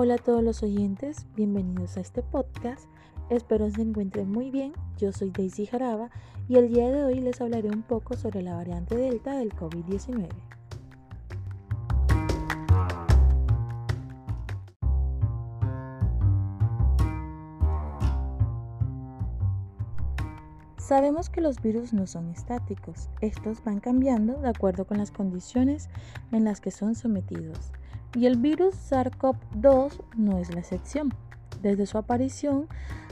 Hola a todos los oyentes, bienvenidos a este podcast. Espero se encuentren muy bien. Yo soy Daisy Jaraba y el día de hoy les hablaré un poco sobre la variante Delta del COVID-19. Sabemos que los virus no son estáticos, estos van cambiando de acuerdo con las condiciones en las que son sometidos. Y el virus SARS-CoV-2 no es la excepción. Desde su aparición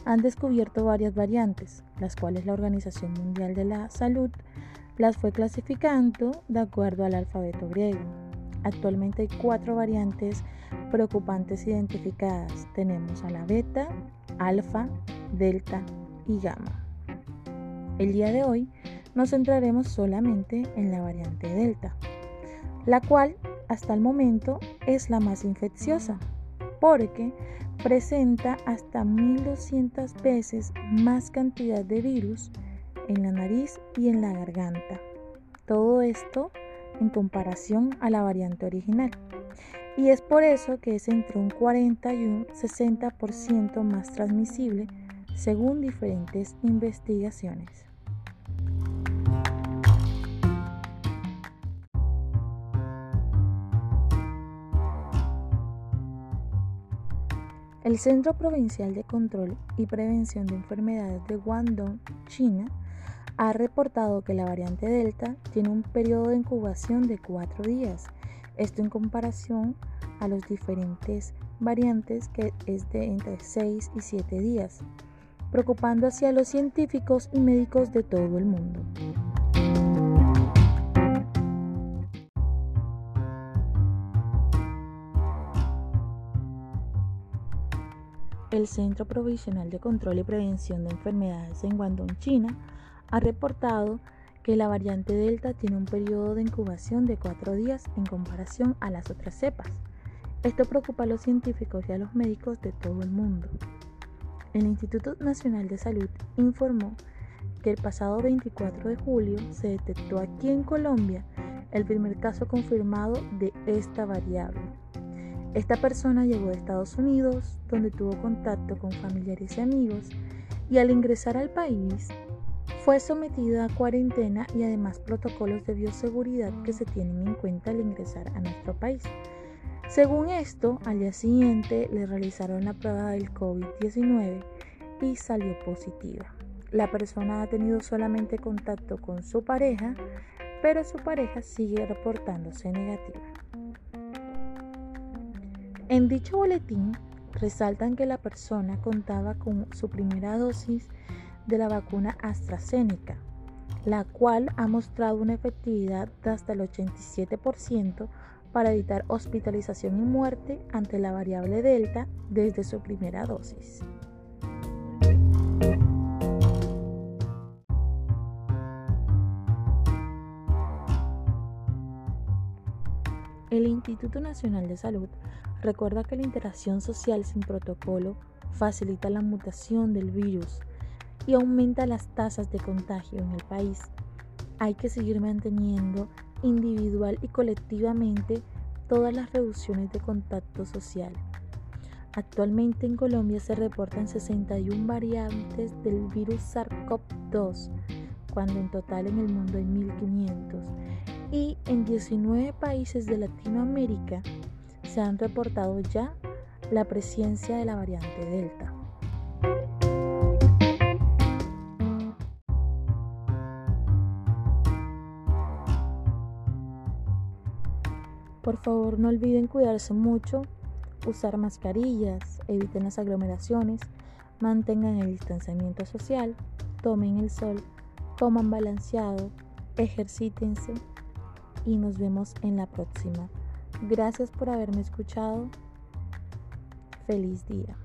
han descubierto varias variantes, las cuales la Organización Mundial de la Salud las fue clasificando de acuerdo al alfabeto griego. Actualmente hay cuatro variantes preocupantes identificadas. Tenemos a la beta, alfa, delta y gamma. El día de hoy nos centraremos solamente en la variante Delta, la cual hasta el momento es la más infecciosa, porque presenta hasta 1200 veces más cantidad de virus en la nariz y en la garganta. Todo esto en comparación a la variante original. Y es por eso que es entre un 40 y un 60% más transmisible según diferentes investigaciones. El Centro Provincial de Control y Prevención de Enfermedades de Guangdong, China, ha reportado que la variante Delta tiene un periodo de incubación de cuatro días, esto en comparación a los diferentes variantes que es de entre 6 y 7 días, preocupando hacia los científicos y médicos de todo el mundo. El Centro Provisional de Control y Prevención de Enfermedades en Guangdong, China, ha reportado que la variante Delta tiene un periodo de incubación de cuatro días en comparación a las otras cepas. Esto preocupa a los científicos y a los médicos de todo el mundo. El Instituto Nacional de Salud informó que el pasado 24 de julio se detectó aquí en Colombia el primer caso confirmado de esta variable. Esta persona llegó de Estados Unidos, donde tuvo contacto con familiares y amigos, y al ingresar al país fue sometida a cuarentena y además protocolos de bioseguridad que se tienen en cuenta al ingresar a nuestro país. Según esto, al día siguiente le realizaron la prueba del COVID-19 y salió positiva. La persona ha tenido solamente contacto con su pareja, pero su pareja sigue reportándose negativa. En dicho boletín resaltan que la persona contaba con su primera dosis de la vacuna AstraZeneca, la cual ha mostrado una efectividad de hasta el 87% para evitar hospitalización y muerte ante la variable Delta desde su primera dosis. El Instituto Nacional de Salud recuerda que la interacción social sin protocolo facilita la mutación del virus y aumenta las tasas de contagio en el país. Hay que seguir manteniendo individual y colectivamente todas las reducciones de contacto social. Actualmente en Colombia se reportan 61 variantes del virus SARS-CoV-2, cuando en total en el mundo hay 1500 y en 19 países de Latinoamérica se han reportado ya la presencia de la variante Delta. Por favor no olviden cuidarse mucho, usar mascarillas, eviten las aglomeraciones, mantengan el distanciamiento social, tomen el sol, coman balanceado, ejercítense y nos vemos en la próxima. Gracias por haberme escuchado. Feliz día.